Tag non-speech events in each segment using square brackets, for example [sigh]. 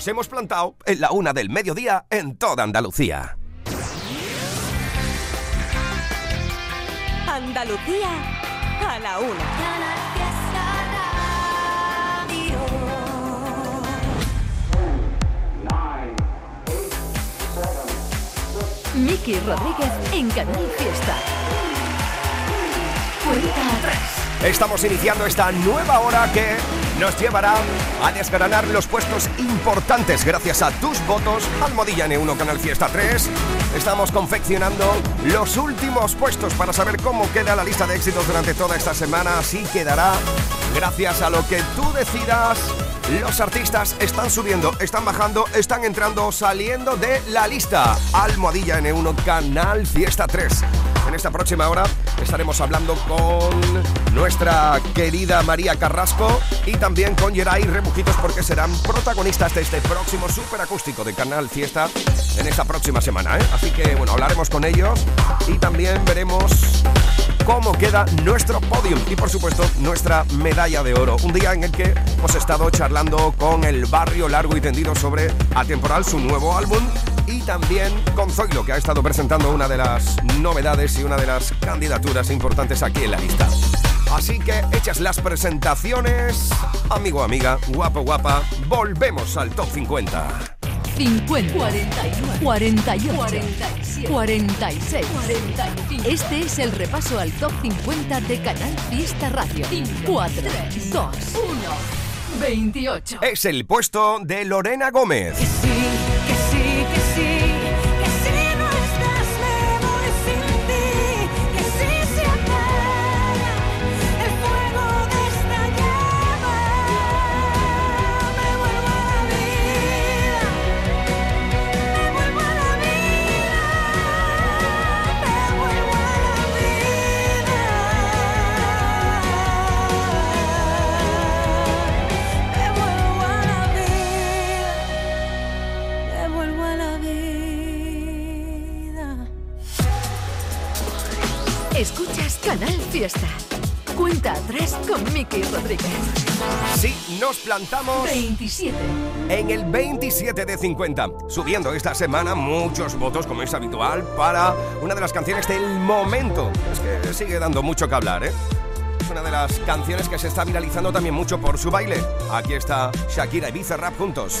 Se hemos plantado en la una del mediodía en toda Andalucía. Andalucía a la una. Miki Rodríguez en Canal Fiesta. Cuenta atrás. Estamos iniciando esta nueva hora que nos llevará a desgranar los puestos importantes gracias a tus votos. Almohadilla N1 Canal Fiesta 3. Estamos confeccionando los últimos puestos para saber cómo queda la lista de éxitos durante toda esta semana. Así quedará gracias a lo que tú decidas. Los artistas están subiendo, están bajando, están entrando, saliendo de la lista. Almohadilla N1 Canal Fiesta 3. En esta próxima hora estaremos hablando con nuestra querida María Carrasco y también con Geray Rebujitos porque serán protagonistas de este próximo superacústico de Canal Fiesta en esta próxima semana. ¿eh? Así que bueno, hablaremos con ellos y también veremos cómo queda nuestro podium y por supuesto nuestra medalla de oro. Un día en el que hemos estado charlando con el barrio largo y tendido sobre Atemporal, su nuevo álbum, y también con Zoilo, que ha estado presentando una de las novedades y una de las candidaturas importantes aquí en la lista. Así que hechas las presentaciones, amigo, amiga, guapo, guapa, volvemos al top 50. 50, 41, 48, 47, 46, 45. Este es el repaso al top 50 de Canal Fiesta Radio. 4, 2, 1, 28. Es el puesto de Lorena Gómez. Sí, nos plantamos 27. en el 27 de 50, subiendo esta semana muchos votos, como es habitual, para una de las canciones del momento. Es que sigue dando mucho que hablar, ¿eh? Es una de las canciones que se está viralizando también mucho por su baile. Aquí está Shakira y Bizarrap juntos.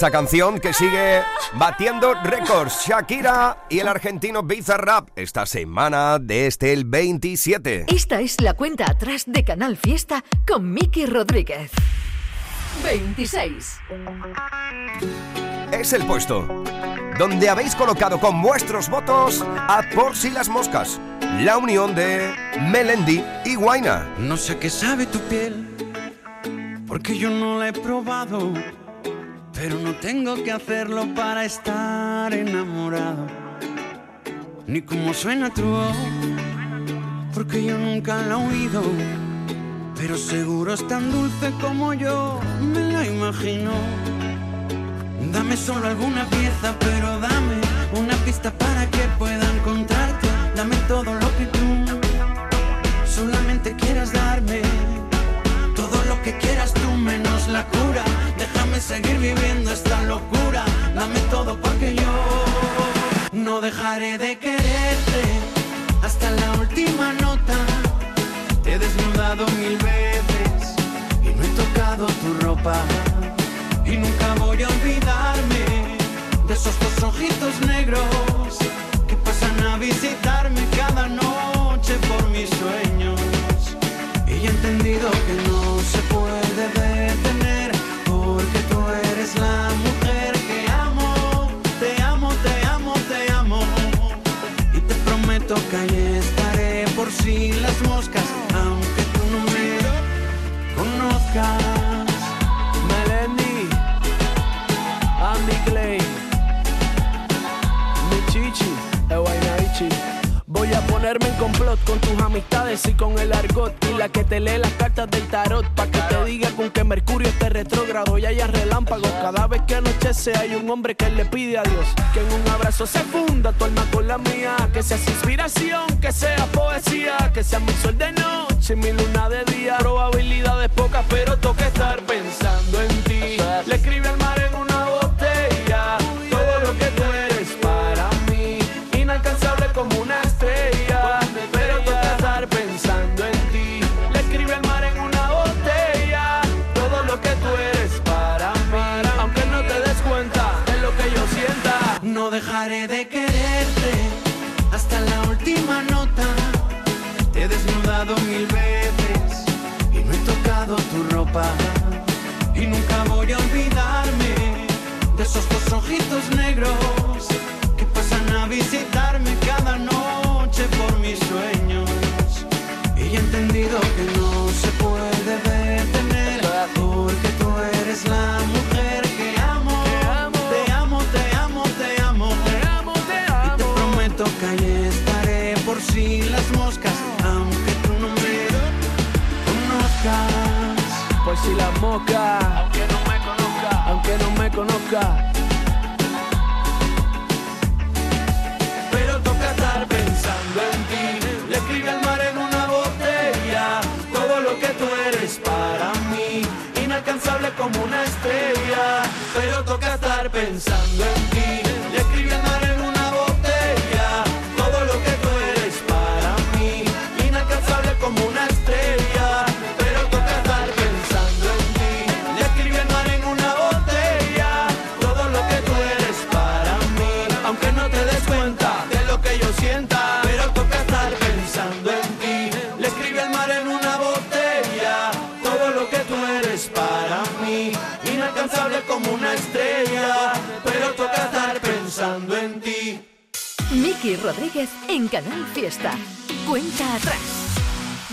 De esta canción que sigue batiendo récords. Shakira y el argentino Bizarrap esta semana desde este el 27. Esta es la cuenta atrás de Canal Fiesta con Miki Rodríguez. 26. Es el puesto donde habéis colocado con vuestros votos a Por si las moscas. La unión de Melendi y Guaina. No sé qué sabe tu piel, porque yo no la he probado pero no tengo que hacerlo para estar enamorado. Ni cómo suena tu voz, porque yo nunca la he oído. Pero seguro es tan dulce como yo me la imagino. Dame solo alguna pieza, pero dame una pista para que pueda seguir viviendo esta locura. Dame todo porque yo no dejaré de quererte hasta la última nota. Te he desnudado mil veces y no he tocado tu ropa. Y nunca voy a olvidarme de esos dos ojitos negros que pasan a visitarme cada noche por mis sueños. Y he entendido que no se que ahí estaré por si las moscas, aunque tú no me conozcas. Melendi, Andy Clay, mi chichi, Voy a ponerme en complot con tus amistades y con el argot y la que te lee las cartas del tarot pa' que te diga con que Mercurio esté retrógrado y haya relámpagos. Cada vez que anochece hay un hombre que le pide a Dios que en un abrazo se funda tu alma con la mía. Que seas inspiración, que sea poesía, que sea mi sol de noche, mi luna de día. Probabilidades pocas, pero toca estar pensando como una estrella. Pero toca estar pensando en ti. En Canal Fiesta. Cuenta atrás.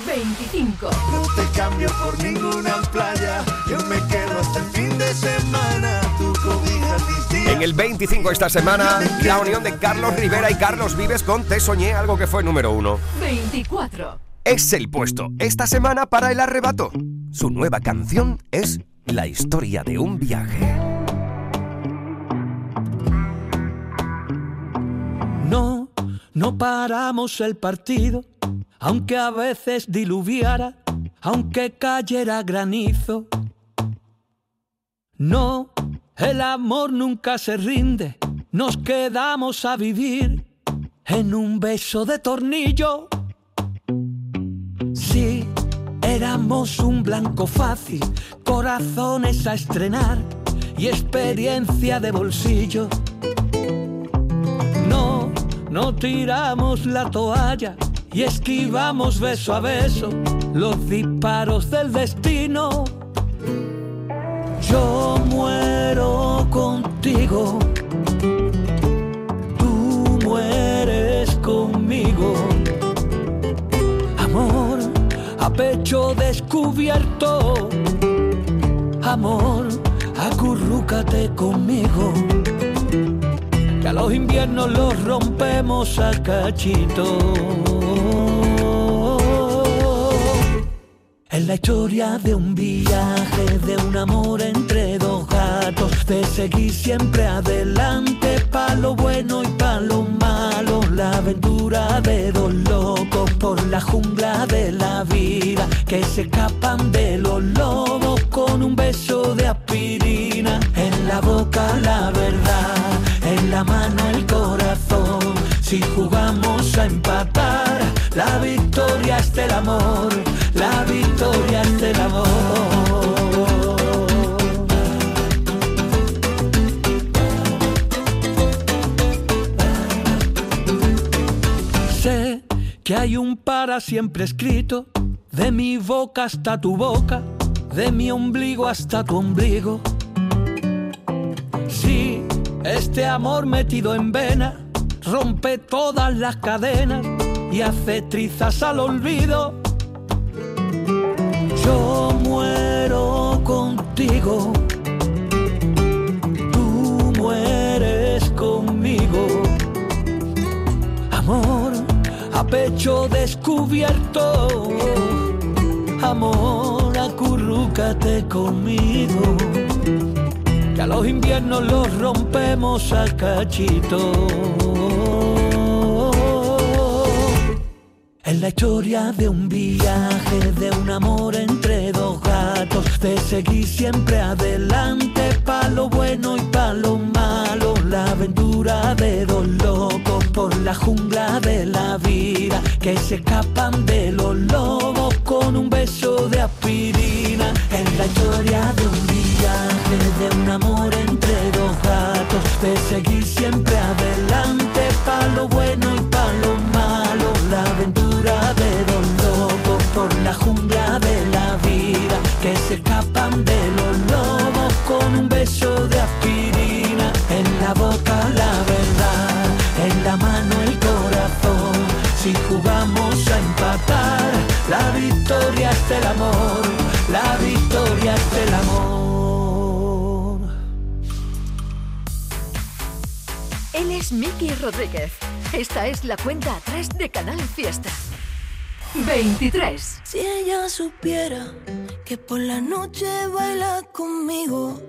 25. No te cambio por ninguna playa. Yo me quedo hasta el fin de semana. Tu cobija mis En el 25 esta semana, la unión de Carlos Rivera y Carlos Vives con Te Soñé, algo que fue número uno. 24. Es el puesto esta semana para el arrebato. Su nueva canción es La historia de un viaje. No, paramos el partido, aunque a veces diluviara, aunque cayera granizo. No, el amor nunca se rinde, nos quedamos a vivir en un beso de tornillo. Sí, éramos un blanco fácil, corazones a estrenar y experiencia de bolsillo. No, tiramos la toalla y esquivamos beso a beso los disparos del destino. Yo muero contigo, tú mueres conmigo. Amor a pecho descubierto, amor, acurrúcate conmigo que a los inviernos los rompemos a cachito. Es la historia de un viaje, de un amor entre dos gatos, de seguir siempre adelante, pa' lo bueno y pa' lo malo, la aventura de dos locos por la jungla de la vida, que se escapan de los lobos con un beso de aspirina, en la boca la verdad, la mano el corazón, si jugamos a empatar, la victoria es del amor, la victoria es del amor. Sé que hay un para siempre escrito, de mi boca hasta tu boca, de mi ombligo hasta tu ombligo. Sí, este amor metido en vena rompe todas las cadenas y hace trizas al olvido. Yo muero contigo, tú mueres conmigo. Amor a pecho descubierto, amor acurrúcate conmigo. Que a los inviernos los rompemos a cachito. Es la historia de un viaje, de un amor entre dos gatos, de seguir siempre adelante, pa' lo bueno y pa' lo malo, la aventura de dos locos por la jungla de la vida, que se escapan de los lobos con un beso de aspirina. Es la historia de un viaje, de un amor entre dos gatos, de seguir siempre adelante, pa' lo bueno y pa' lo malo, la aventura de dos locos por la jungla de la vida, que se escapan de los lobos con un beso de aspirina, en la boca la verdad, en la mano el corazón, si jugamos a empatar, la victoria es del amor, Él es Miki Rodríguez. Esta es la cuenta atrás de Canal Fiesta. 23. Si ella supiera que por la noche baila conmigo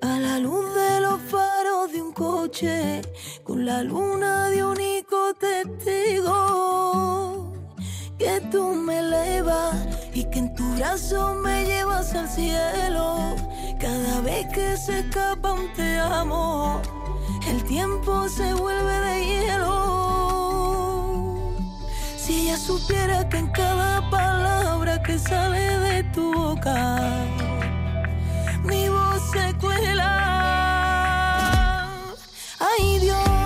a la luz de los faros de un coche con la luna de único testigo que tú me elevas y que en tu brazo me llevas al cielo cada vez que se escapa un te amo el tiempo se vuelve de hielo si ella supiera que en cada palabra que sale de tu boca, mi voz se cuela. Ay Dios,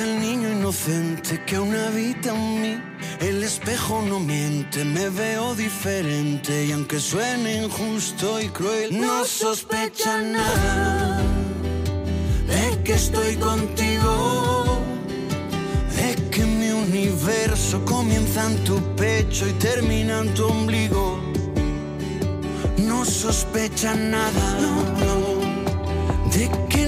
el niño inocente que aún habita en mí. El espejo no miente, me veo diferente y aunque suene injusto y cruel, no sospecha nada de que estoy contigo, de que mi universo comienza en tu pecho y termina en tu ombligo. No sospecha nada de que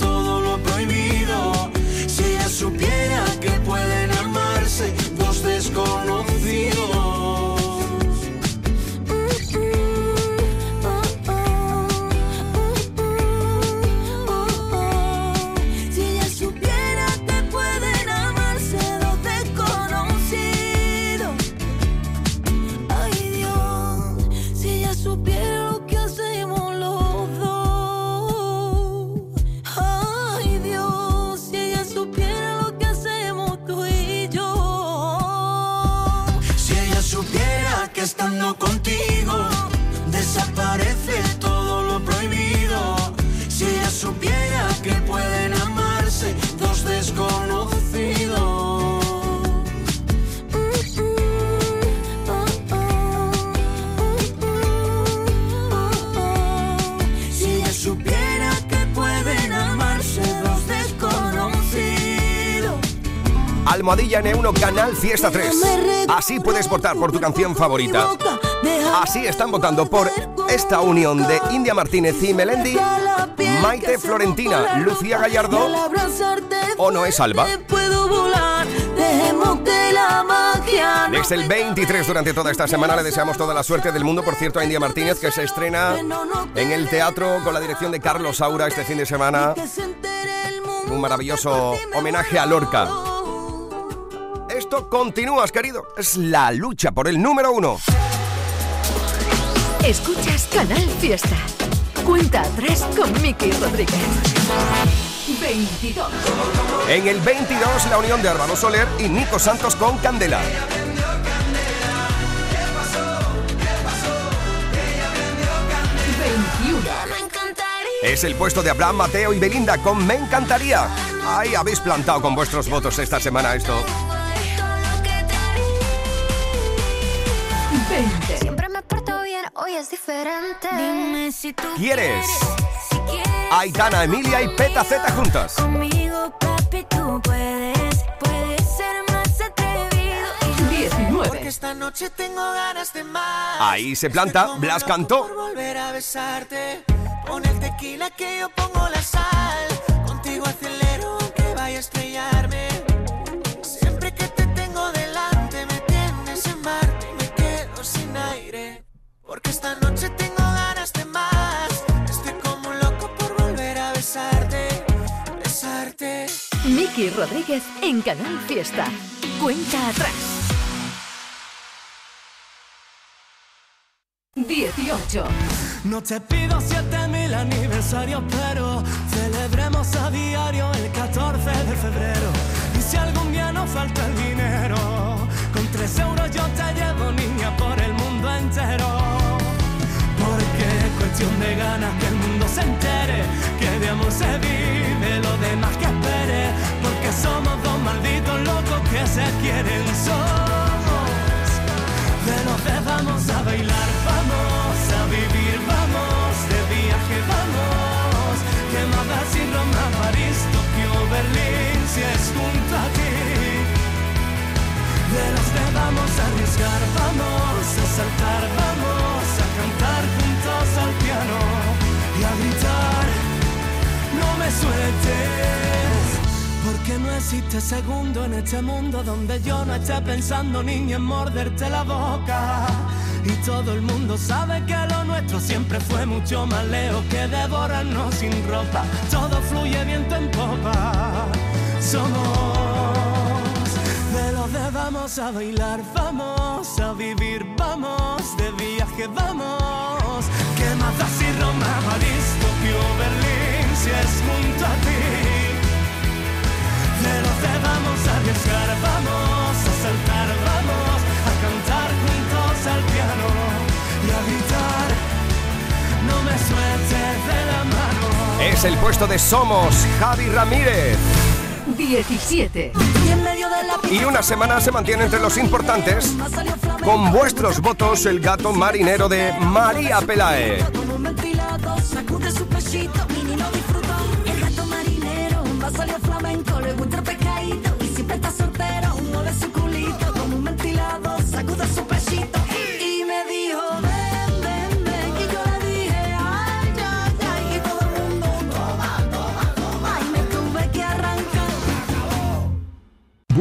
dos Almohadilla N1 Canal Fiesta 3. Así puedes votar por tu canción favorita. Así están votando por esta unión de India Martínez y Melendi, Maite Florentina, Lucía Gallardo o Noé Salva. Puedo volar, dejemos que la magia no Desde el 23 durante toda esta semana le deseamos toda la suerte del mundo. Por cierto, a India Martínez que se estrena en el teatro con la dirección de Carlos Saura este fin de semana. Un maravilloso homenaje a Lorca. Continúas, querido. Es la lucha por el número uno. Escuchas Canal Fiesta. Cuenta atrás con Miki Rodríguez. 22. En el 22, la unión de Álvaro Soler y Nico Santos con Candela. 21. Es el puesto de Abraham, Mateo y Belinda con Me Encantaría. Ahí habéis plantado con vuestros votos esta semana esto. 20. Siempre me porto bien, hoy es diferente. Dime si tú ¿Quieres? si quieres. Aitana, Emilia y Peta Z juntas. Conmigo, papi, tú puedes, puedes ser más atrevido. Y yo 19. Esta noche tengo ganas de más. Ahí se planta, Blas Por cantó. volver a besarte. Pon el tequila que yo pongo la sal. Contigo acelero aunque vaya a estrellarme. En Canal Fiesta. Cuenta atrás. 18. No te pido siete mil aniversarios, pero celebremos a diario el 14 de febrero. Y si algún día nos falta el dinero, con tres euros yo te llevo, niña, por el mundo entero. Porque es cuestión de ganas que el mundo se entere, que de amor se vive, lo demás que espere. Porque somos dos malditos locos que se quieren, somos veloces, vamos a bailar, vamos a vivir, vamos de viaje, vamos. Que más si Roma, París, Tokio, Berlín, si es junto a ti. Veloces, vamos a arriesgar, vamos a saltar, vamos a cantar juntos al piano y a gritar. No me sueltes. Porque no existe segundo en este mundo donde yo no esté pensando niña en morderte la boca. Y todo el mundo sabe que lo nuestro siempre fue mucho más lejos que devorarnos sin ropa. Todo fluye viento en popa. somos de los de vamos a bailar, vamos a vivir, vamos de viaje, vamos. Que más da si Roma, París, Tokio, Berlín, si es junto a ti. De los de vamos a arriesgar, vamos a saltar, vamos a cantar juntos al piano y a gritar. No me sueltes de la mano. Es el puesto de Somos, Javi Ramírez. 17. Y una semana se mantiene entre los importantes con vuestros votos el gato marinero de María Pelae.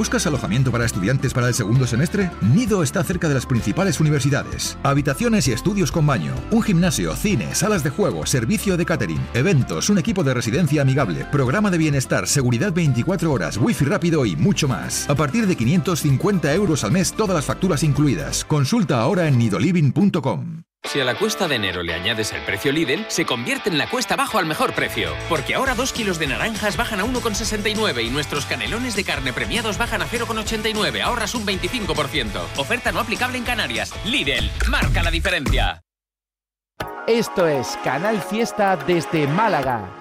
¿Buscas alojamiento para estudiantes para el segundo semestre? Nido está cerca de las principales universidades. Habitaciones y estudios con baño, un gimnasio, cine, salas de juego, servicio de catering, eventos, un equipo de residencia amigable, programa de bienestar, seguridad 24 horas, wifi rápido y mucho más. A partir de 550 euros al mes, todas las facturas incluidas. Consulta ahora en nidoliving.com. Si a la cuesta de enero le añades el precio Lidl, se convierte en la cuesta abajo al mejor precio. Porque ahora dos kilos de naranjas bajan a 1,69 y nuestros canelones de carne premiados bajan a 0,89. Ahorras un 25%. Oferta no aplicable en Canarias. Lidl, marca la diferencia. Esto es Canal Fiesta desde Málaga.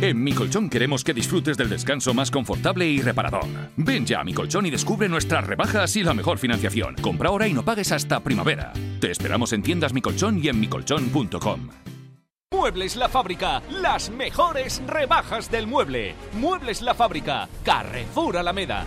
En Mi Colchón queremos que disfrutes del descanso más confortable y reparador. Ven ya a Mi Colchón y descubre nuestras rebajas y la mejor financiación. Compra ahora y no pagues hasta primavera. Te esperamos en tiendas Mi Colchón y en micolchón.com. Muebles La Fábrica, las mejores rebajas del mueble. Muebles La Fábrica, Carrefour Alameda.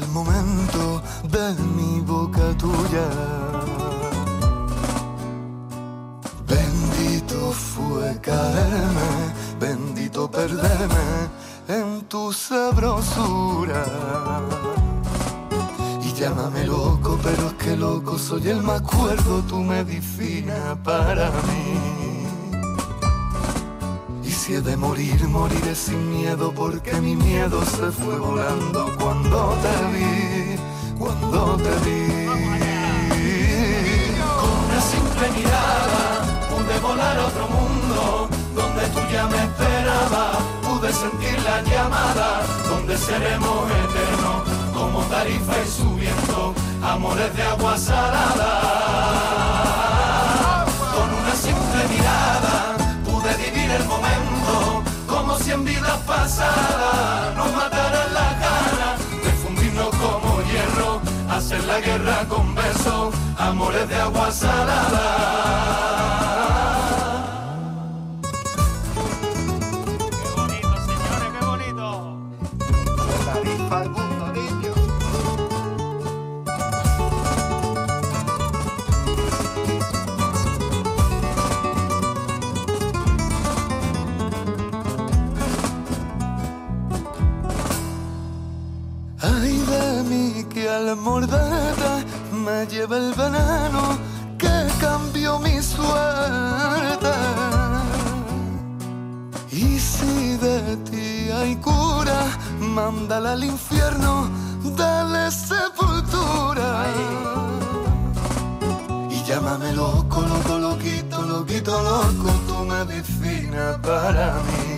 El momento de mi boca tuya. Bendito fue caerme, bendito perderme en tu sabrosura. Y llámame loco, pero es que loco soy el más cuerdo, tu medicina para mí. He de morir, moriré sin miedo porque mi miedo se fue volando cuando te vi, cuando te vi. Con una simple mirada pude volar a otro mundo donde tú ya me esperabas. Pude sentir la llamada donde seremos eternos como tarifa y subiendo amores de agua salada. Si en vidas pasadas nos mataran las ganas de fundirnos como hierro, hacer la guerra con besos, amores de agua salada. Ay el veneno que cambió mi suerte. Y si de ti hay cura, mándala al infierno, dale sepultura. Y llámame loco, loco, loquito, loquito, loco, tu medicina para mí.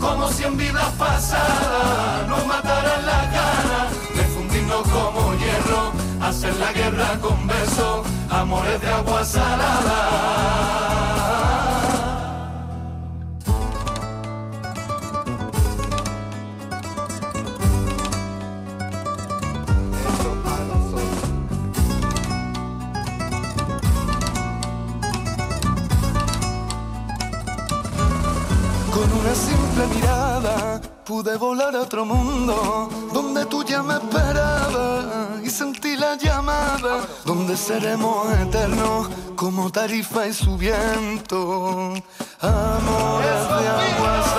como si en vidas pasadas nos mataran la cara de fundirnos como hierro, hacer la guerra con besos, amores de agua salada. Pude volar a otro mundo donde tú ya me esperabas y sentí la llamada donde seremos eternos como tarifa y su viento. Amores de agua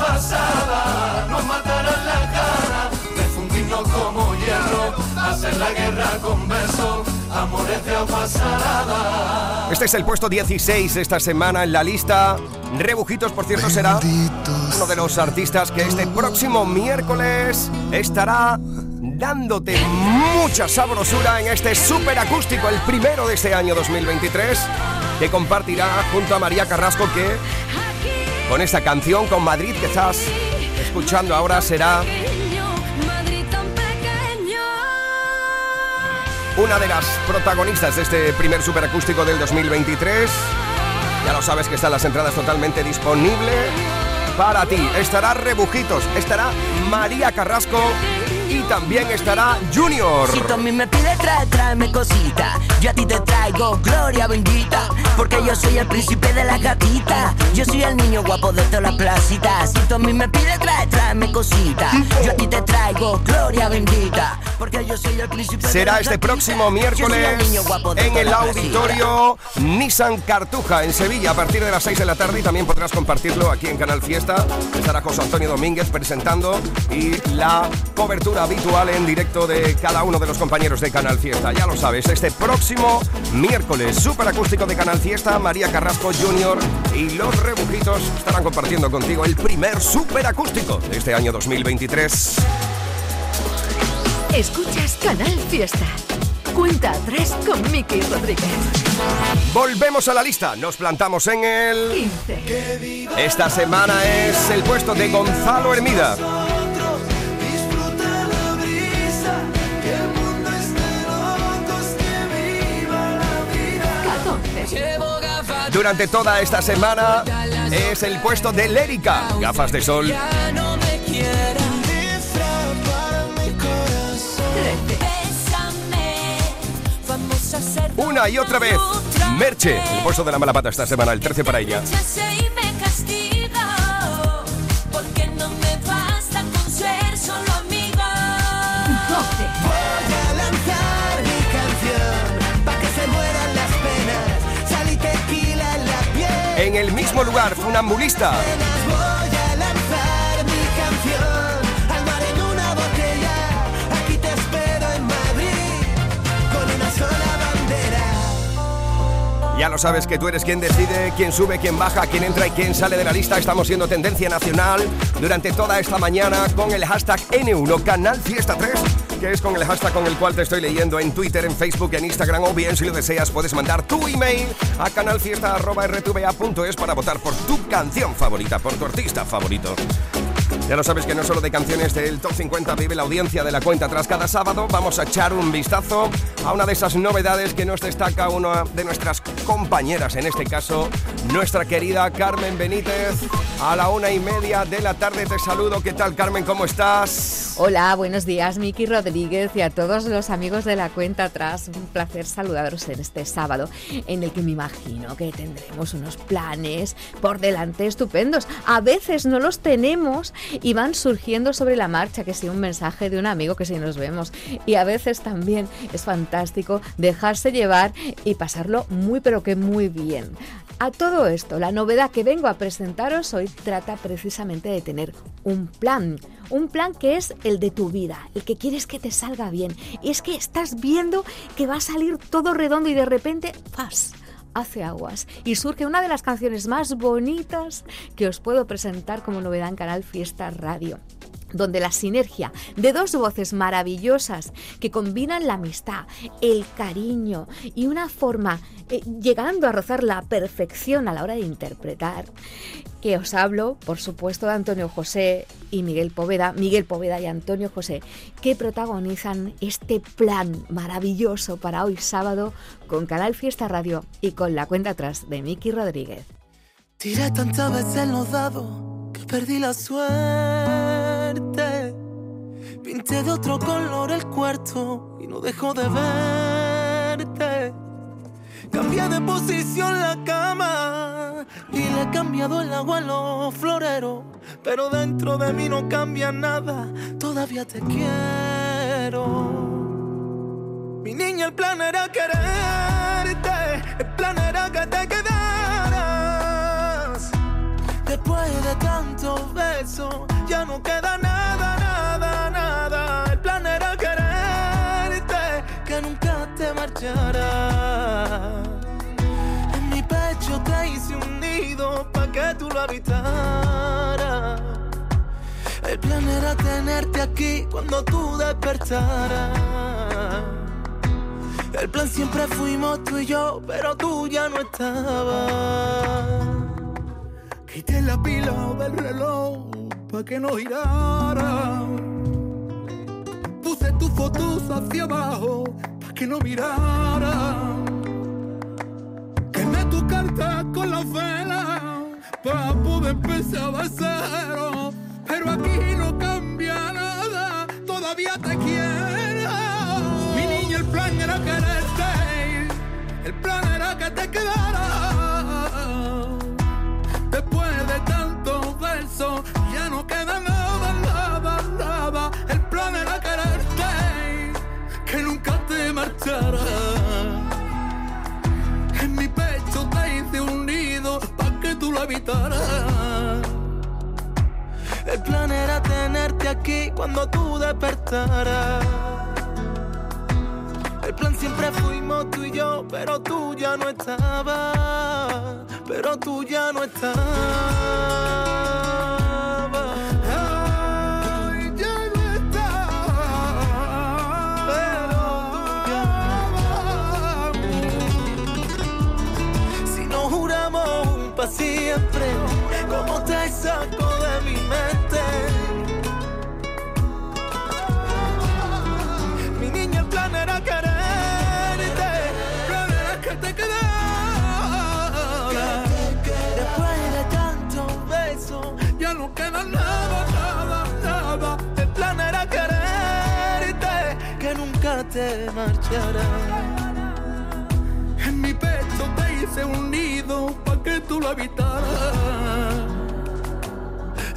pasadas nos mataran la cara de fundirnos como hierro, hacer la guerra con besos, amores de agua salada. Este es el puesto 16 de esta semana en la lista. Rebujitos, por cierto, será uno de los artistas que este próximo miércoles estará dándote mucha sabrosura en este super acústico, el primero de este año 2023, que compartirá junto a María Carrasco, que con esta canción, con Madrid que estás escuchando ahora, será una de las protagonistas de este primer superacústico del 2023. Ya lo sabes que están las entradas totalmente disponibles para ti. Estará Rebujitos, estará María Carrasco y también estará Junior. Si mí me pides trae, tráeme cosita. Yo a ti te traigo gloria bendita Porque yo soy el príncipe de las gatitas Yo soy el niño guapo de todas las placitas Si mí me pides trae, tráeme cosita. Yo a ti te traigo gloria bendita Porque yo soy el príncipe de Será este próximo miércoles el en el auditorio Nissan Cartuja en Sevilla a partir de las 6 de la tarde. Y también podrás compartirlo aquí en Canal Fiesta. Estará José Antonio Domínguez presentando y la cobertura habitual en directo de cada uno de los compañeros de Canal Fiesta. Ya lo sabes, este próximo miércoles, super acústico de Canal Fiesta, María Carrasco Jr. y los Rebujitos estarán compartiendo contigo el primer super acústico de este año 2023. Escuchas Canal Fiesta. Cuenta atrás con Miki Rodríguez. Volvemos a la lista, nos plantamos en el... 15. Esta semana es el puesto de Gonzalo Hermida. Durante toda esta semana es el puesto de Lérica, gafas de sol. Ya no me quieran para mi corazón. 13. Bésame, vamos a hacer Una y otra vez, Merche, el puesto de la mala pata esta semana, el 13 para ella. En el mismo lugar, Funambulista. Ya lo sabes que tú eres quien decide quién sube, quién baja, quién entra y quién sale de la lista. Estamos siendo tendencia nacional durante toda esta mañana con el hashtag N1 Canal Fiesta 3, que es con el hashtag con el cual te estoy leyendo en Twitter, en Facebook, en Instagram o bien si lo deseas puedes mandar tu email a canalfiesta.rtva.es para votar por tu canción favorita, por tu artista favorito. Ya lo sabes que no solo de canciones del Top 50 vive la audiencia de la cuenta atrás cada sábado. Vamos a echar un vistazo a una de esas novedades que nos destaca una de nuestras compañeras, en este caso, nuestra querida Carmen Benítez. A la una y media de la tarde te saludo. ¿Qué tal, Carmen? ¿Cómo estás? Hola, buenos días, Miki Rodríguez y a todos los amigos de la cuenta atrás. Un placer saludaros en este sábado, en el que me imagino que tendremos unos planes por delante estupendos. A veces no los tenemos y van surgiendo sobre la marcha, que si un mensaje de un amigo, que si nos vemos. Y a veces también es fantástico dejarse llevar y pasarlo muy, pero que muy bien. A todo esto, la novedad que vengo a presentaros hoy trata precisamente de tener un plan. Un plan que es el de tu vida, el que quieres que te salga bien. Y es que estás viendo que va a salir todo redondo y de repente, ¡fas! hace aguas y surge una de las canciones más bonitas que os puedo presentar como novedad en Canal Fiesta Radio donde la sinergia de dos voces maravillosas que combinan la amistad, el cariño y una forma eh, llegando a rozar la perfección a la hora de interpretar, que os hablo, por supuesto, de Antonio José y Miguel Poveda, Miguel Poveda y Antonio José, que protagonizan este plan maravilloso para hoy sábado con Canal Fiesta Radio y con la cuenta atrás de Miki Rodríguez. Pinté de otro color el cuarto y no dejo de verte. Cambié de posición la cama y le he cambiado el agua a los floreros. Pero dentro de mí no cambia nada, todavía te quiero. Mi niña, el plan era quererte, el plan era que te quedaras. No queda nada, nada, nada. El plan era quererte, que nunca te marcharas. En mi pecho te hice un nido pa' que tú lo habitaras. El plan era tenerte aquí cuando tú despertaras. El plan siempre fuimos tú y yo, pero tú ya no estabas. Quité la pila del reloj pa' que no girara. Puse tus fotos hacia abajo pa' que no mirara. Quemé tu carta con la vela pa' poder empezar de cero. Pero aquí no cambia nada, todavía te quiero. Mi niña, el plan era quererte, el plan era que te quedaras. En mi pecho te hice un nido pa' que tú lo habitaras. El plan era tenerte aquí cuando tú despertaras. El plan siempre fuimos tú y yo, pero tú ya no estabas. Pero tú ya no estabas. Siempre, ¿cómo te saco de mi mente? Mi niña, el plan era quererte, era que te quedaras. Después de tantos besos, ya no queda nada, nada, nada. El plan era quererte, que nunca te marcharas. Hice un nido pa' que tú lo habitaras.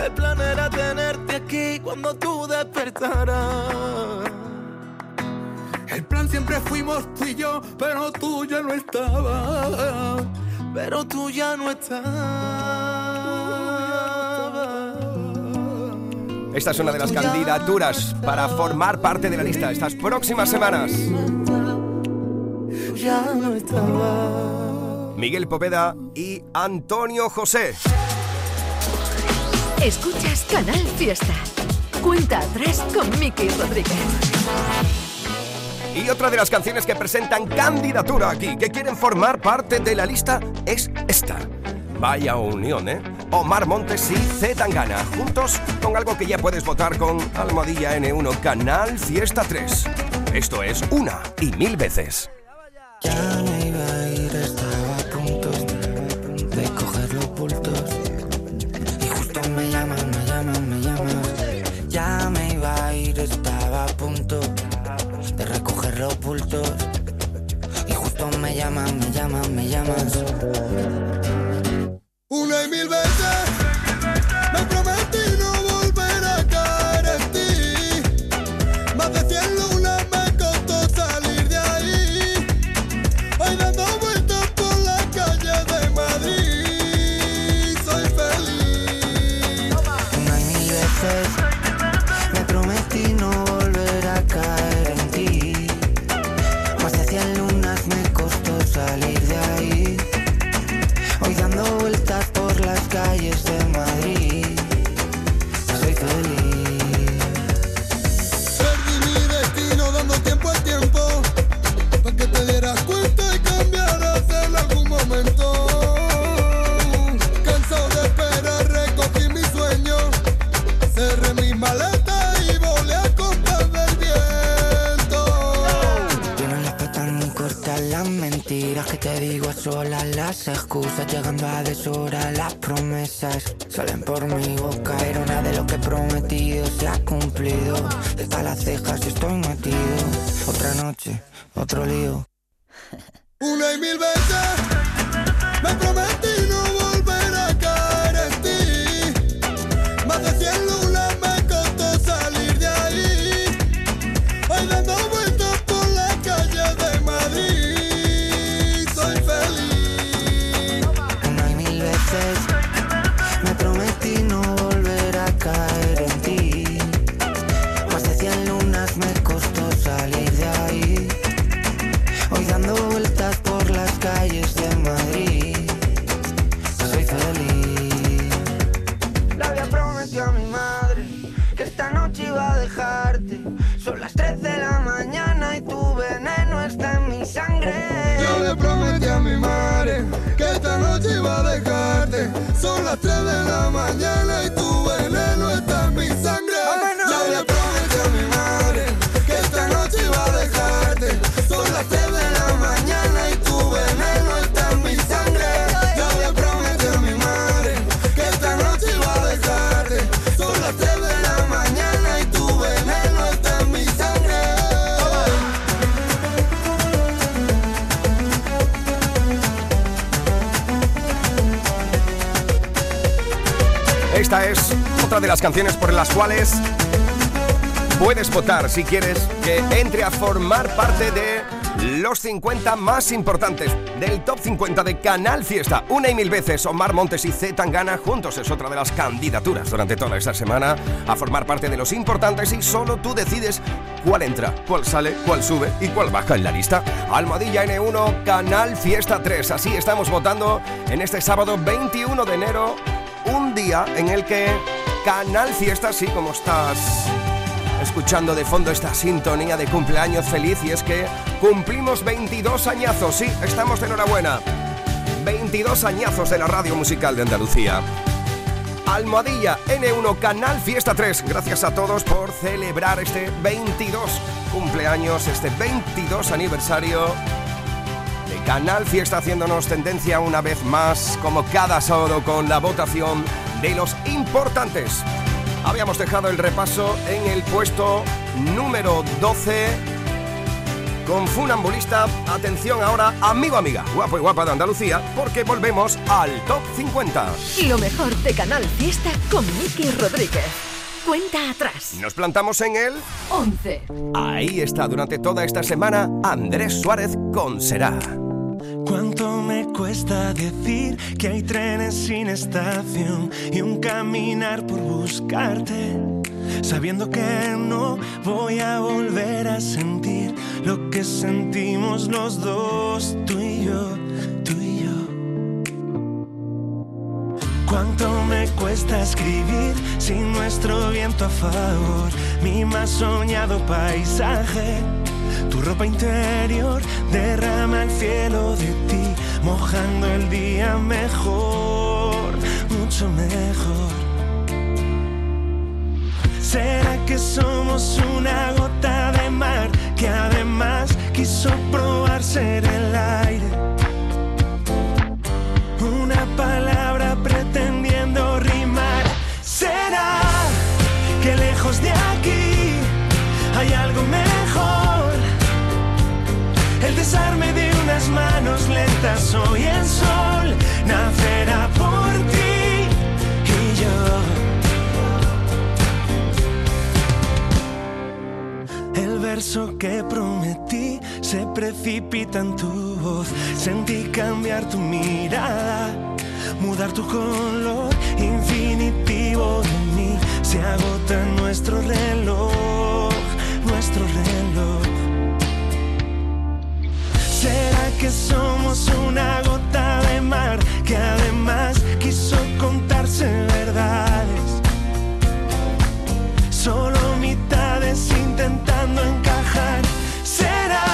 El plan era tenerte aquí cuando tú despertaras. El plan siempre fuimos tú y yo, pero tú ya no estabas. Pero tú ya no estabas. Esta es una de las candidaturas para formar parte de la lista estas próximas semanas. Ya no estabas. Miguel Poveda y Antonio José. Escuchas Canal Fiesta. Cuenta atrás con Miki Rodríguez. Y otra de las canciones que presentan candidatura aquí, que quieren formar parte de la lista, es esta. Vaya unión, ¿eh? Omar Montes y Z Tangana, juntos con algo que ya puedes votar con Almohadilla N1 Canal Fiesta 3. Esto es una y mil veces. Ya me llamas, me llamas, me llamas. Una y mil veces otra de las canciones por las cuales puedes votar si quieres que entre a formar parte de los 50 más importantes del top 50 de Canal Fiesta. Una y mil veces Omar Montes y Z Tangana juntos es otra de las candidaturas durante toda esta semana a formar parte de los importantes y solo tú decides cuál entra, cuál sale, cuál sube y cuál baja en la lista. Almohadilla N1, Canal Fiesta 3. Así estamos votando en este sábado 21 de enero un día en el que Canal Fiesta, sí, como estás escuchando de fondo esta sintonía de cumpleaños feliz, y es que cumplimos 22 añazos, sí, estamos de enhorabuena. 22 añazos de la radio musical de Andalucía. Almohadilla N1 Canal Fiesta 3. Gracias a todos por celebrar este 22 cumpleaños, este 22 aniversario de Canal Fiesta haciéndonos tendencia una vez más, como cada sábado, con la votación de los importantes. Habíamos dejado el repaso en el puesto número 12 con Funambulista. Atención ahora, amigo, amiga, guapo y guapa de Andalucía, porque volvemos al top 50. Lo mejor de Canal Fiesta con Miki Rodríguez. Cuenta atrás. Nos plantamos en el 11. Ahí está durante toda esta semana Andrés Suárez con Será. ¿Cuánto me cuesta decir que hay trenes sin estación y un caminar por buscarte? Sabiendo que no voy a volver a sentir lo que sentimos los dos, tú y yo, tú y yo. ¿Cuánto me cuesta escribir sin nuestro viento a favor? Mi más soñado paisaje. Tu ropa interior derrama el cielo de ti, mojando el día mejor, mucho mejor. ¿Será que somos una gota de mar que además quiso probar ser el aire? Una palabra pretendiendo rimar. ¿Será que lejos de aquí hay algo mejor? El desarme de unas manos lentas, hoy el sol nacerá por ti y yo. El verso que prometí se precipita en tu voz. Sentí cambiar tu mirada, mudar tu color infinitivo de mí. Se agota nuestro reloj, nuestro reloj. Que somos una gota de mar que además quiso contarse verdades? Solo mitades intentando encajar. ¿Será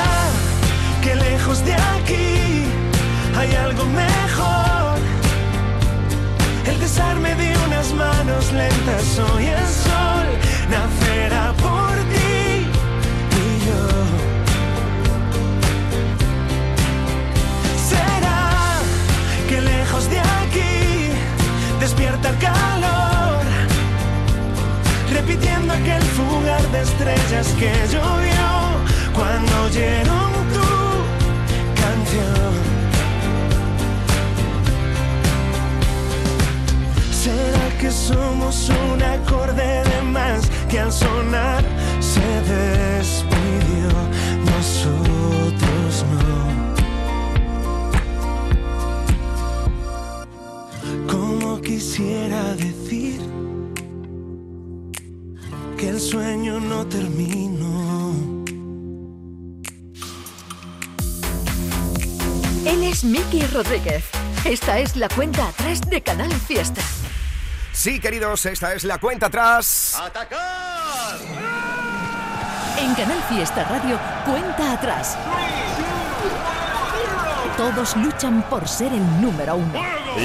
que lejos de aquí hay algo mejor? El desarme de unas manos lentas, hoy el sol nacerá por despierta el calor, repitiendo aquel fugar de estrellas que llovió cuando oyeron tu canción. ¿Será que somos un acorde de más que al sonar se despidió? Quisiera decir que el sueño no terminó. Él es Miki Rodríguez. Esta es la cuenta atrás de Canal Fiesta. Sí, queridos, esta es la cuenta atrás. En Canal Fiesta Radio, cuenta atrás. Todos luchan por ser el número uno.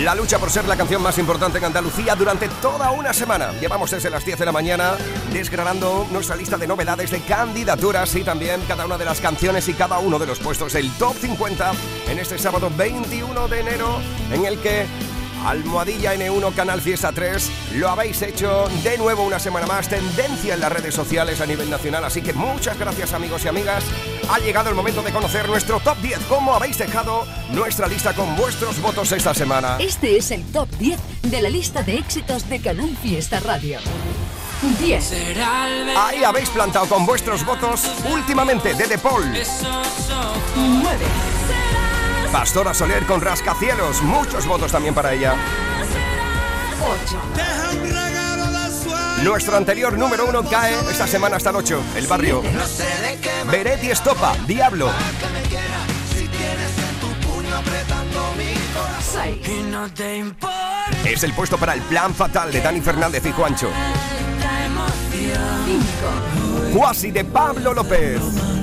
La lucha por ser la canción más importante en Andalucía durante toda una semana. Llevamos desde las 10 de la mañana desgranando nuestra lista de novedades de candidaturas y también cada una de las canciones y cada uno de los puestos del Top 50 en este sábado 21 de enero en el que Almohadilla N1 Canal Fiesta 3 lo habéis hecho de nuevo una semana más, tendencia en las redes sociales a nivel nacional, así que muchas gracias amigos y amigas. Ha llegado el momento de conocer nuestro top 10, cómo habéis dejado nuestra lista con vuestros votos esta semana. Este es el top 10 de la lista de éxitos de Canal Fiesta Radio. 10. Ahí habéis plantado con vuestros votos últimamente de De Paul. 9. Pastora Soler con Rascacielos, muchos votos también para ella. 8. Nuestro anterior número uno cae esta semana hasta el 8, El Barrio. Beretti Estopa, Diablo. 6. Es el puesto para el plan fatal de Dani Fernández y Juancho. 5. Cuasi de Pablo López.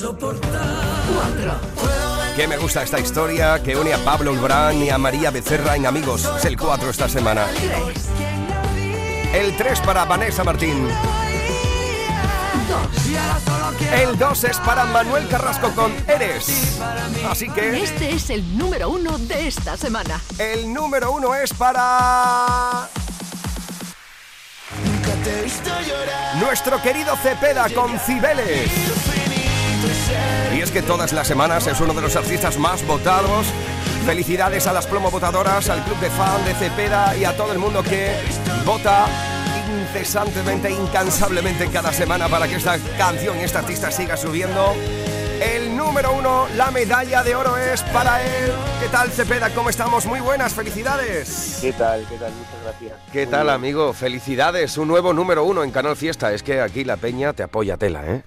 Insoportable. 4. Que me gusta esta historia que une a Pablo Ulbrán y a María Becerra en Amigos. Es el 4 esta semana. 3. El 3 para Vanessa Martín. 2. El 2 es para Manuel Carrasco con Eres. Así que Este es el número uno de esta semana. el número 1 es para nuestro querido Cepeda con Cibeles. Y es que todas las semanas es uno de los artistas más votados. Felicidades a las plomo votadoras, al club de fan de Cepeda y a todo el mundo que vota incesantemente, incansablemente cada semana para que esta canción y este artista siga subiendo. El número uno, la medalla de oro es para él. ¿Qué tal, Cepeda? ¿Cómo estamos? Muy buenas, felicidades. ¿Qué tal? ¿Qué tal? Muchas gracias. ¿Qué Muy tal, bien. amigo? Felicidades, un nuevo número uno en Canal Fiesta. Es que aquí la peña te apoya tela, ¿eh?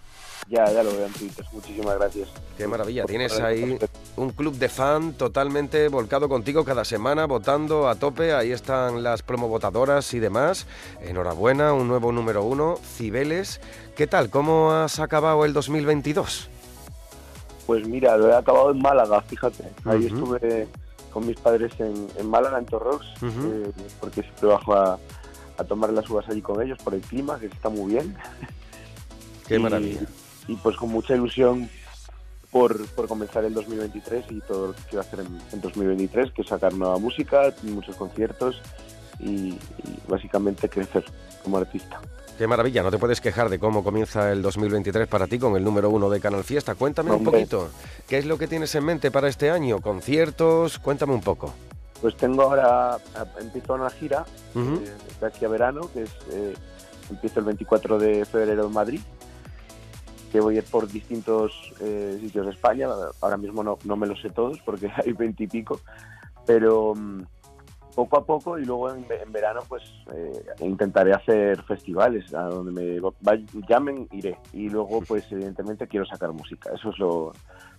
Ya, ya lo veo en Twitter. Muchísimas gracias. Qué maravilla, tienes ahí un club de fan totalmente volcado contigo cada semana, votando a tope, ahí están las promovotadoras y demás. Enhorabuena, un nuevo número uno, Cibeles. ¿Qué tal? ¿Cómo has acabado el 2022? Pues mira, lo he acabado en Málaga, fíjate. Ahí estuve con mis padres en, en Málaga, en Torrox, eh, porque siempre bajo a, a tomar las uvas allí con ellos por el clima, que está muy bien. Qué [laughs] Y- maravilla. Y pues con mucha ilusión por, por comenzar el 2023 y todo lo que quiero hacer en, en 2023, que es sacar nueva música, muchos conciertos y, y básicamente crecer como artista. Qué maravilla, no te puedes quejar de cómo comienza el 2023 para ti con el número uno de Canal Fiesta. Cuéntame un poquito, ¿qué es lo que tienes en mente para este año? ¿Conciertos? Cuéntame un poco. Pues tengo ahora, empiezo una gira eh, de aquí a verano, que es, eh, empiezo el 24 de febrero en Madrid, que voy a ir por distintos eh, sitios de España, ahora mismo no, no me los sé todos porque [laughs] hay 20 y pico, pero mm, poco a poco y luego en, ve- en verano pues eh, intentaré hacer festivales, a donde me va- llamen iré y luego pues evidentemente quiero sacar música, eso es lo,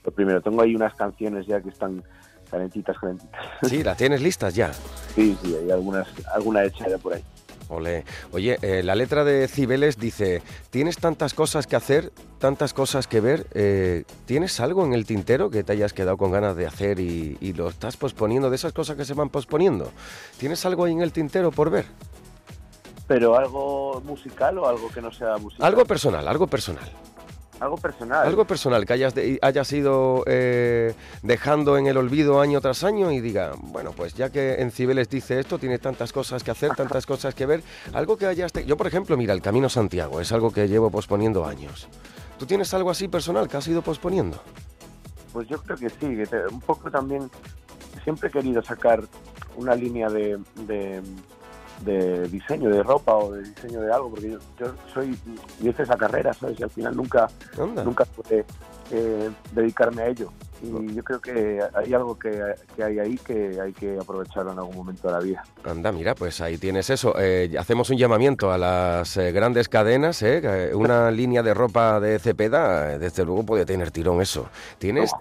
lo primero, tengo ahí unas canciones ya que están calentitas, calentitas. Sí, ¿la tienes listas ya? [laughs] Sí, sí, hay algunas, alguna hecha ya por ahí. Ole. Oye, eh, la letra de Cibeles dice, tienes tantas cosas que hacer, tantas cosas que ver, eh, ¿tienes algo en el tintero que te hayas quedado con ganas de hacer y, y lo estás posponiendo, de esas cosas que se van posponiendo? ¿Tienes algo ahí en el tintero por ver? Pero algo musical o algo que no sea musical. Algo personal, algo personal. Algo personal. Algo personal que hayas, de- hayas ido eh, dejando en el olvido año tras año y diga, bueno, pues ya que en Cibeles dice esto, tiene tantas cosas que hacer, tantas cosas que ver, algo que hayas... Yo, por ejemplo, mira, el Camino Santiago es algo que llevo posponiendo años. ¿Tú tienes algo así personal que has ido posponiendo? Pues yo creo que sí, que te- un poco también siempre he querido sacar una línea de, de, de diseño de ropa o de diseño de algo, porque yo, yo soy, yo hice esa carrera, ¿sabes? Y al final nunca, nunca pude eh, dedicarme a ello. Y yo creo que hay algo que, que hay ahí que hay que aprovecharlo en algún momento de la vida. Anda, mira, pues ahí tienes eso. Eh, hacemos un llamamiento a las eh, grandes cadenas, ¿eh? Una [laughs] línea de ropa de Cepeda, desde luego puede tener tirón eso. ¿Tienes,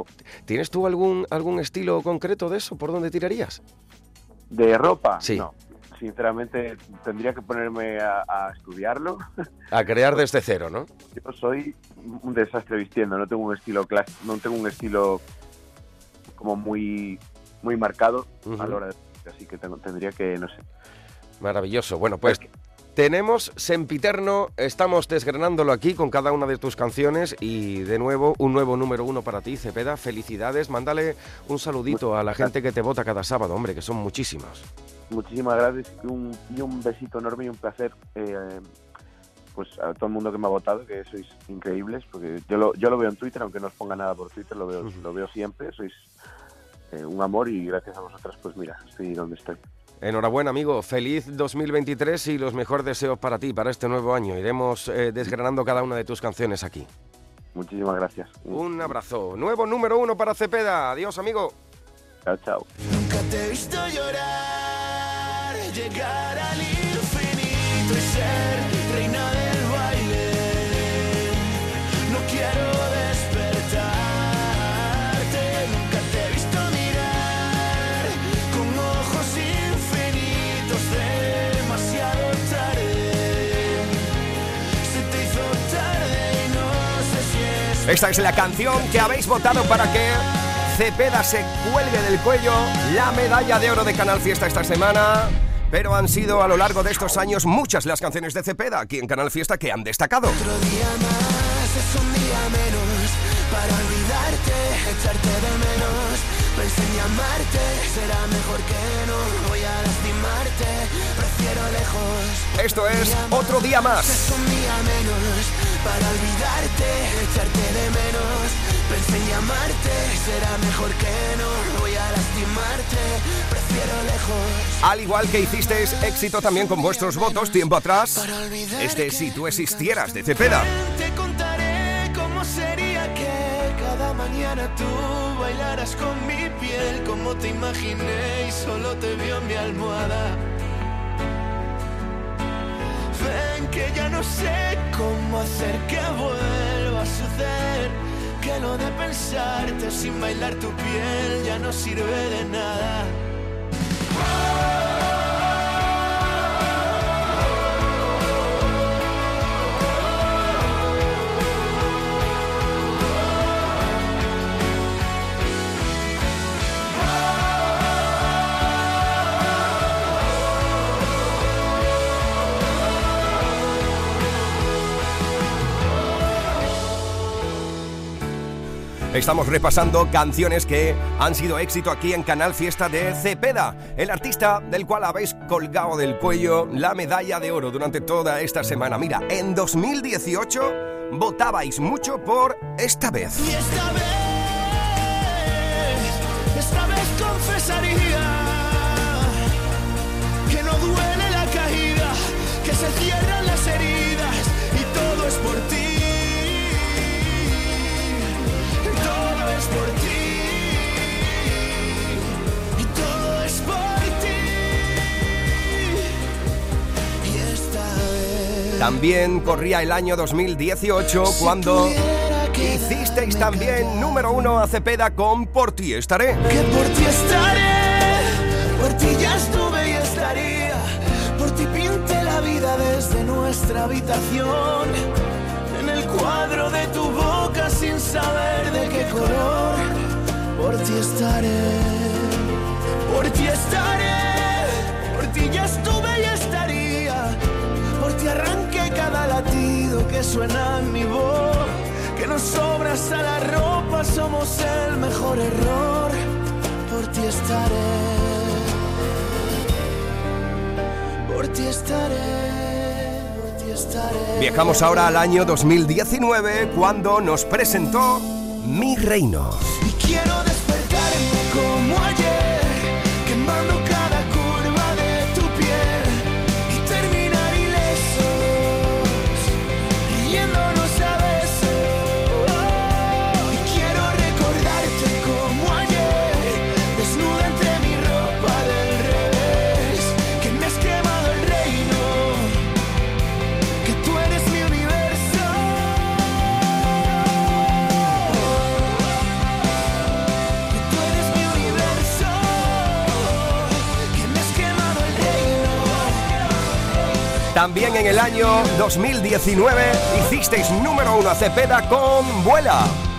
¿tienes tú algún, algún estilo concreto de eso? ¿Por dónde tirarías? ¿De ropa? Sí. No. Sinceramente tendría que ponerme a, a estudiarlo. A crear [laughs] desde cero, ¿no? Yo soy un desastre vistiendo, no tengo un estilo clásico, no tengo un estilo como muy muy marcado a la hora de así que tengo- tendría que no sé. Maravilloso. Bueno, pues tenemos Sempiterno, estamos desgranándolo aquí con cada una de tus canciones y de nuevo un nuevo número uno para ti, Cepeda. Felicidades, mándale un saludito a la gente que te vota cada sábado, hombre, que son muchísimos. Muchísimas gracias y un, y un besito enorme y un placer eh, pues a todo el mundo que me ha votado, que sois increíbles, porque yo lo, yo lo veo en Twitter, aunque no os ponga nada por Twitter, lo veo, lo veo siempre, sois eh, un amor y gracias a vosotras, pues mira, estoy donde estoy. Enhorabuena, amigo. Feliz 2023 y los mejores deseos para ti, para este nuevo año. Iremos eh, desgranando cada una de tus canciones aquí. Muchísimas gracias. Un abrazo. Nuevo número uno para Cepeda. Adiós, amigo. Chao, chao. Nunca te he visto llorar, llegar al infinito y ser reina del Esta es la canción que habéis votado para que Cepeda se cuelgue del cuello la medalla de oro de Canal Fiesta esta semana. Pero han sido a lo largo de estos años muchas las canciones de Cepeda aquí en Canal Fiesta que han destacado. Otro día más es un día menos para olvidarte, echarte de menos. Pensé en será mejor que no voy Esto es Otro Día Más. Es un día menos para olvidarte, echarte de menos. Pensé en llamarte, será mejor que no voy a lastimarte, prefiero lejos. Al igual que hicisteis éxito también con vuestros votos tiempo atrás, este Si tú existieras de Cepeda. Te contaré cómo sería que cada mañana tú bailaras con mi piel, como te imaginé y solo te vio mi almohada. Que ya no sé cómo hacer que vuelva a suceder, que lo de pensarte sin bailar tu piel ya no sirve de nada. Estamos repasando canciones que han sido éxito aquí en Canal Fiesta de Cepeda, el artista del cual habéis colgado del cuello la medalla de oro durante toda esta semana. Mira, en 2018 votabais mucho por esta vez. Y esta vez, esta vez confesaría También corría el año 2018 cuando hicisteis también número uno a Cepeda con Por ti estaré. Que por ti estaré, por ti ya estuve y estaría, por ti pinté la vida desde nuestra habitación, en el cuadro de tu boca sin saber de qué color, por ti estaré, por ti estaré, por ti ya estuve por ti arranqué cada latido que suena en mi voz. Que nos sobra hasta la ropa, somos el mejor error. Por ti estaré, por ti estaré, por ti estaré. Viajamos ahora al año 2019 cuando nos presentó Mi Reino. Y quiero También en el año 2019 hicisteis número uno a Cepeda con Vuela.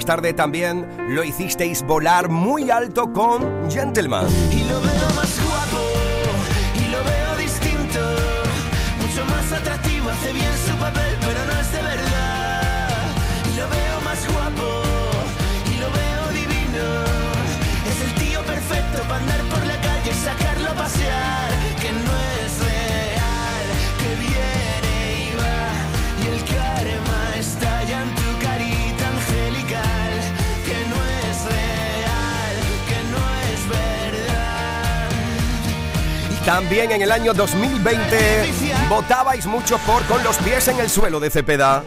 Más tarde también lo hicisteis volar muy alto con Gentleman. Y lo veo También en el año 2020 votabais mucho por Con los pies en el suelo de Cepeda.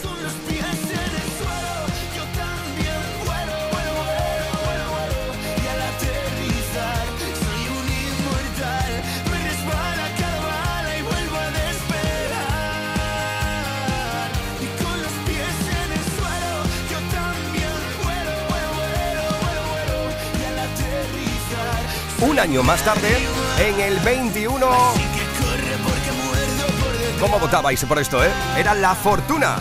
Un año más tarde, en el 21... ¿Cómo votabais por esto, eh? Era La Fortuna.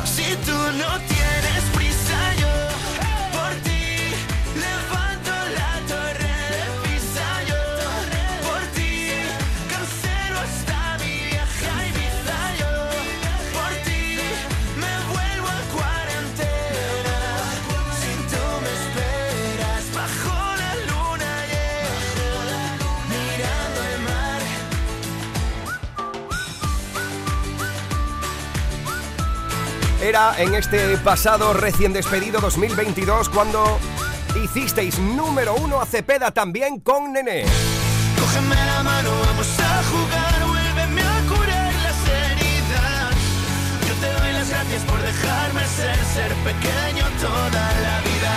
Era en este pasado recién despedido 2022 cuando hicisteis número uno a Cepeda también con Nené. Cógeme la mano, vamos a jugar, vuélveme a curar las heridas. Yo te doy las gracias por dejarme ser, ser pequeño toda la vida.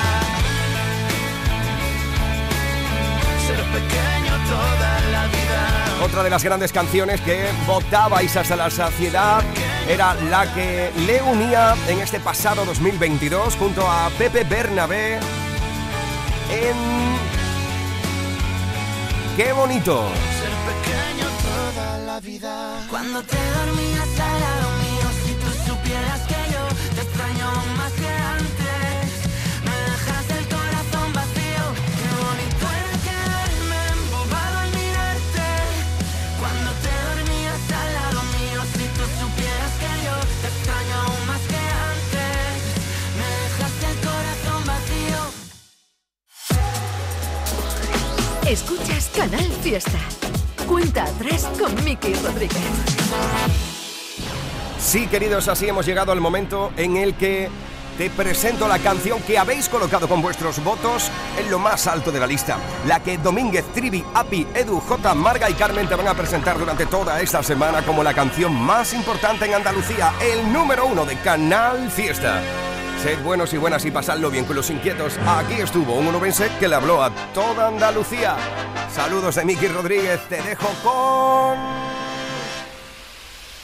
Ser pequeño toda la vida. Otra de las grandes canciones que votabais hasta la saciedad era la que le unía en este pasado 2022 junto a Pepe Bernabé en Qué bonito. Ser pequeño toda la vida. Cuando te dormías Escuchas Canal Fiesta. Cuenta atrás con Miki Rodríguez. Sí, queridos, así hemos llegado al momento en el que te presento la canción que habéis colocado con vuestros votos en lo más alto de la lista. La que Domínguez, Trivi, Api, Edu, J, Marga y Carmen te van a presentar durante toda esta semana como la canción más importante en Andalucía, el número uno de Canal Fiesta. Sed buenos y buenas y pasadlo bien con los inquietos. Aquí estuvo un onubense que le habló a toda Andalucía. Saludos de Miki Rodríguez, te dejo con...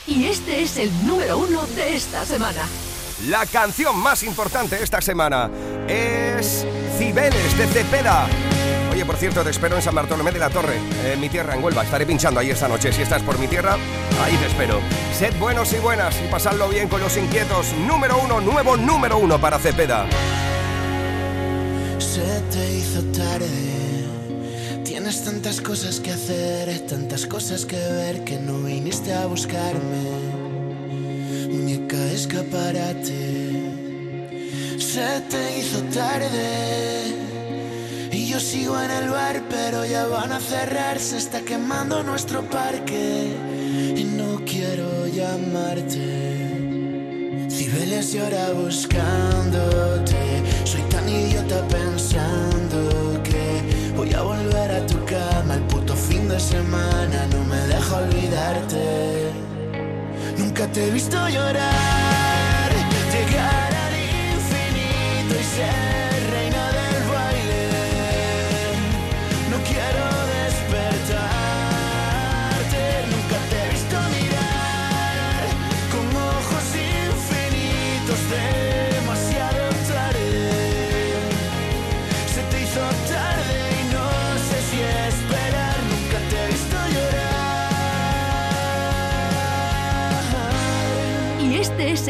Y este es el número uno de esta semana. La canción más importante esta semana es Cibeles de Cepeda. Oye, por cierto, te espero en San Bartolomé de la Torre, en mi tierra, en Huelva. Estaré pinchando ahí esta noche. Si estás por mi tierra, ahí te espero. Sed buenos y buenas y pasadlo bien con los inquietos. Número uno, nuevo número uno para Cepeda. Se te hizo tarde. Tienes tantas cosas que hacer, tantas cosas que ver que no viniste a buscarme. Muñeca escaparate. Se te hizo tarde. Y yo sigo en el bar, pero ya van a cerrar. Se está quemando nuestro parque. Y no quiero llamarte. Cibeles llora buscándote. Soy tan idiota pensando que voy a volver a tu cama el puto fin de semana. No me deja olvidarte. Nunca te he visto llorar. Llegar al infinito y ser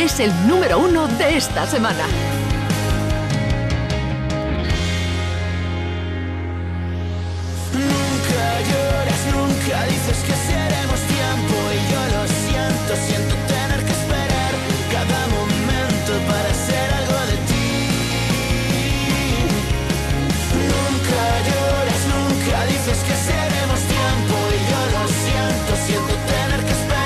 Es el número uno de esta semana. Nunca lloras, nunca dices que seremos tiempo y yo lo siento, siento tener que esperar cada momento para